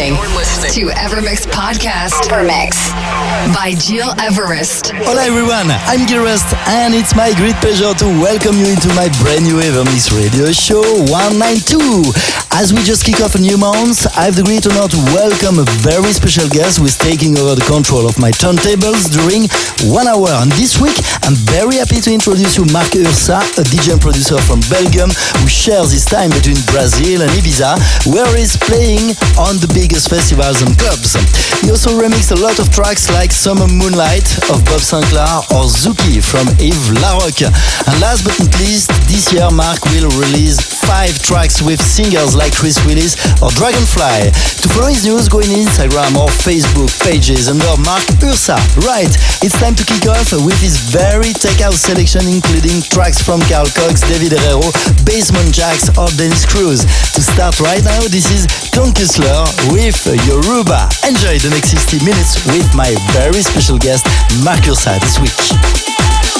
You're listening, to Evermix Podcast. Evermix by Gil Everest. Hola everyone, I'm Gil Everest and it's my great pleasure to welcome you into my brand new Evermix radio show 192. As we just kick off a new month, I have the great honor to welcome a very special guest who is taking over the control of my turntables during one hour. And this week, I'm very happy to introduce you Marc Ursa, a DJ and producer from Belgium who shares his time between Brazil and Ibiza, where he's playing on the biggest festivals and clubs. He also remixed a lot of tracks like Summer Moonlight of Bob Sinclar or Zookey from Yves Larock. And last but not least, this year Mark will release five tracks with singers like Chris Willis or Dragonfly. To follow his news, go in Instagram or Facebook pages under Mark Ursa. Right, it's time to kick off with his very house selection, including tracks from Carl Cox, David Herrero, Basement Jaxx, or Dennis Cruz. To start right now, this is Kessler with Yoruba. Enjoy the next 60 minutes with my very special guest, Mark Ursa, this week.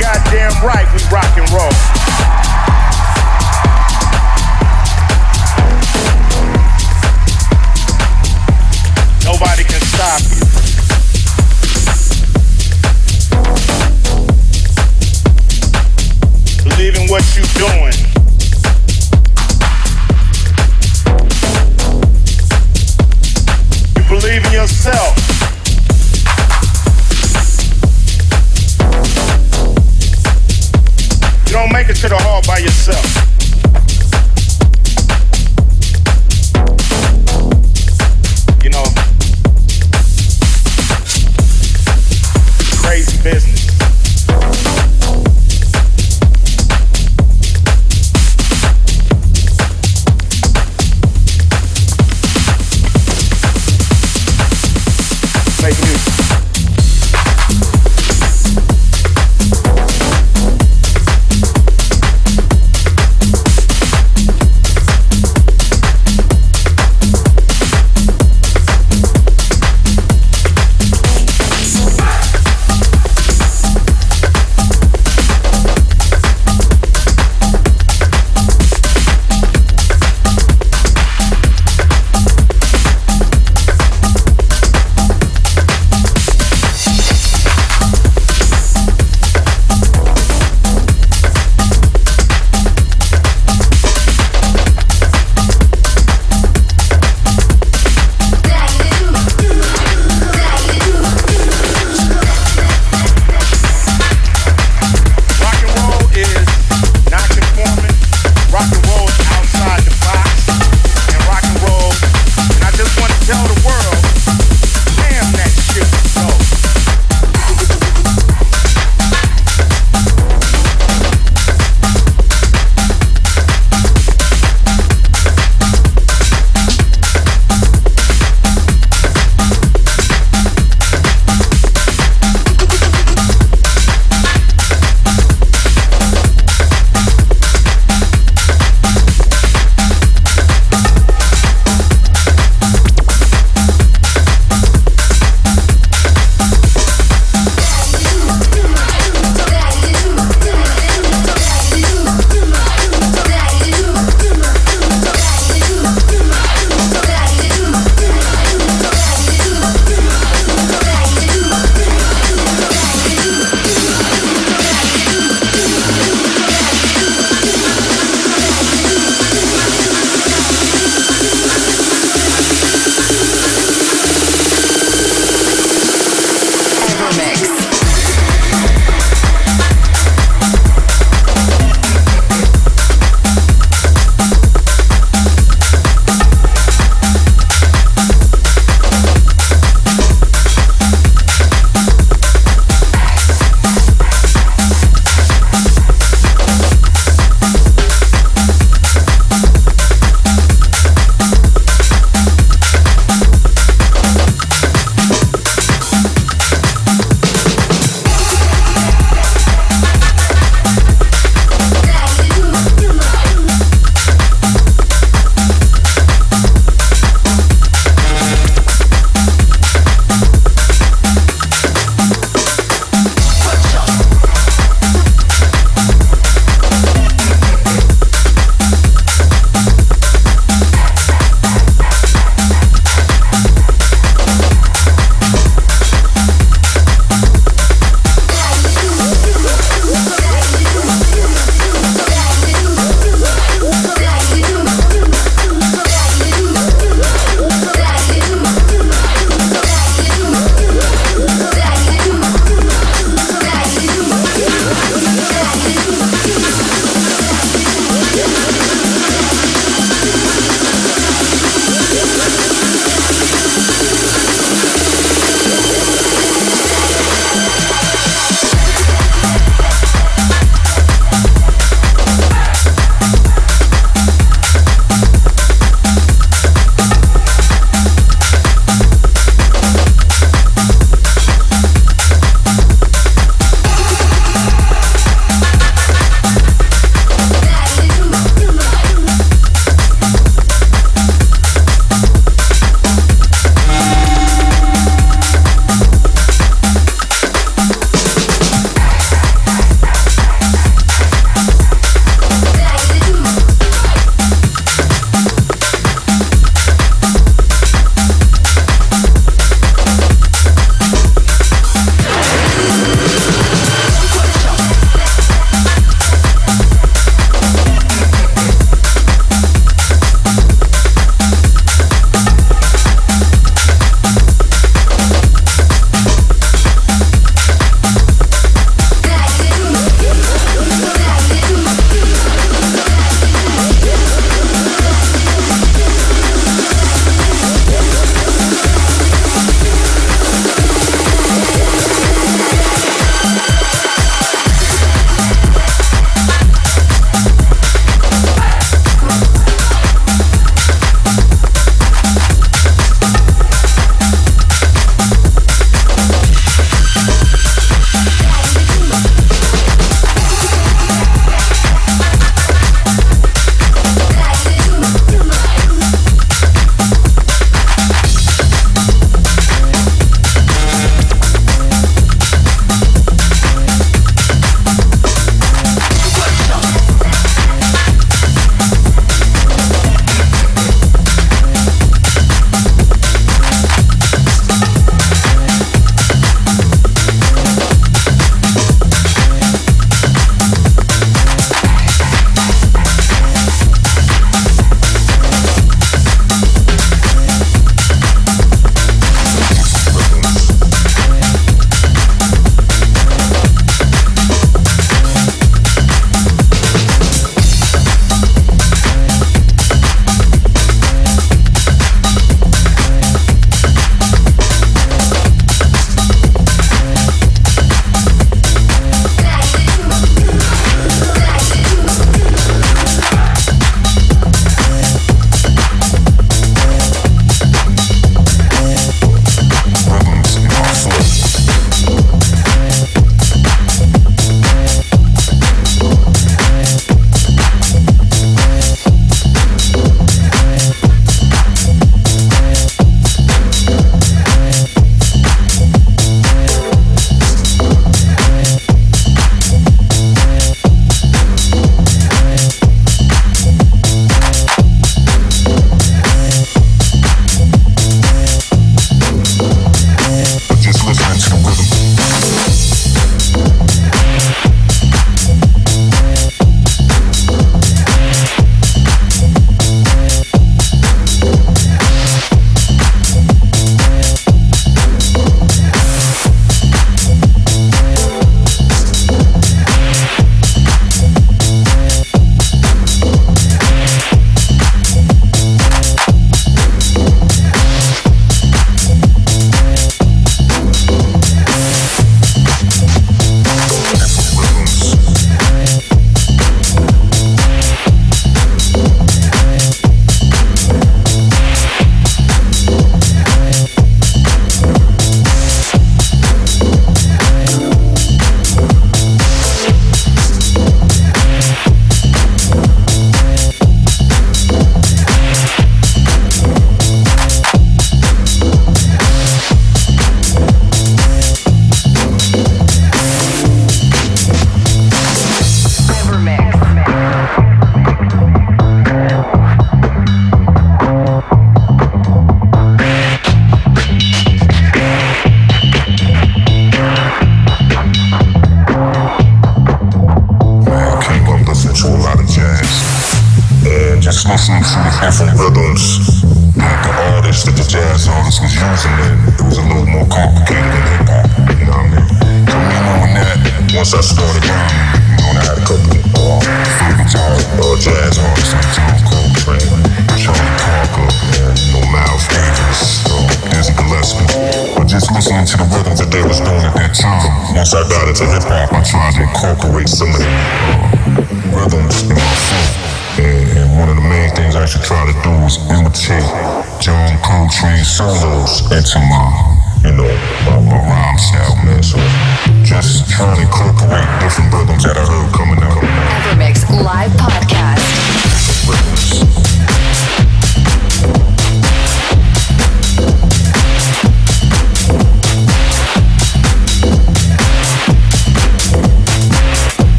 Goddamn right we rock and roll. Yourself.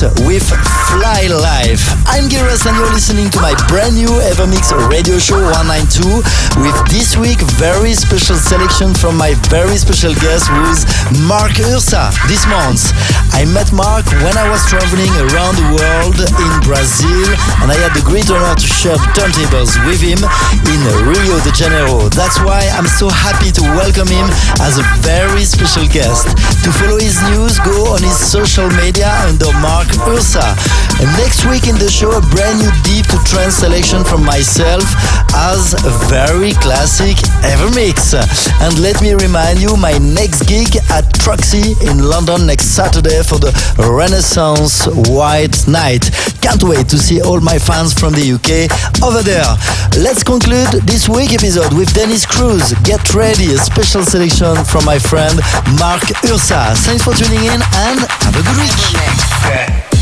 With Fly Life. I'm Giras and you're listening to my brand new Evermix radio show 192 with this week very special selection from my very special guest who is Mark Ursa this month. I met Mark when I was traveling around the world in Brazil and I had the great honor to share turntables with him in Rio de Janeiro. That's why I'm so happy to welcome him as a very special guest. To follow his news, go on his social media under Mark Ursa. And next week in the show, a brand new deep to trance selection from myself as a very classic EverMix. And let me remind you, my next gig at Troxy in London next Saturday for the Renaissance White Night. Can't wait to see all my fans from the UK over there. Let's conclude this week episode with Dennis Cruz. Get ready, a special selection from my friend Mark Ursa. Thanks for tuning in and have a good week.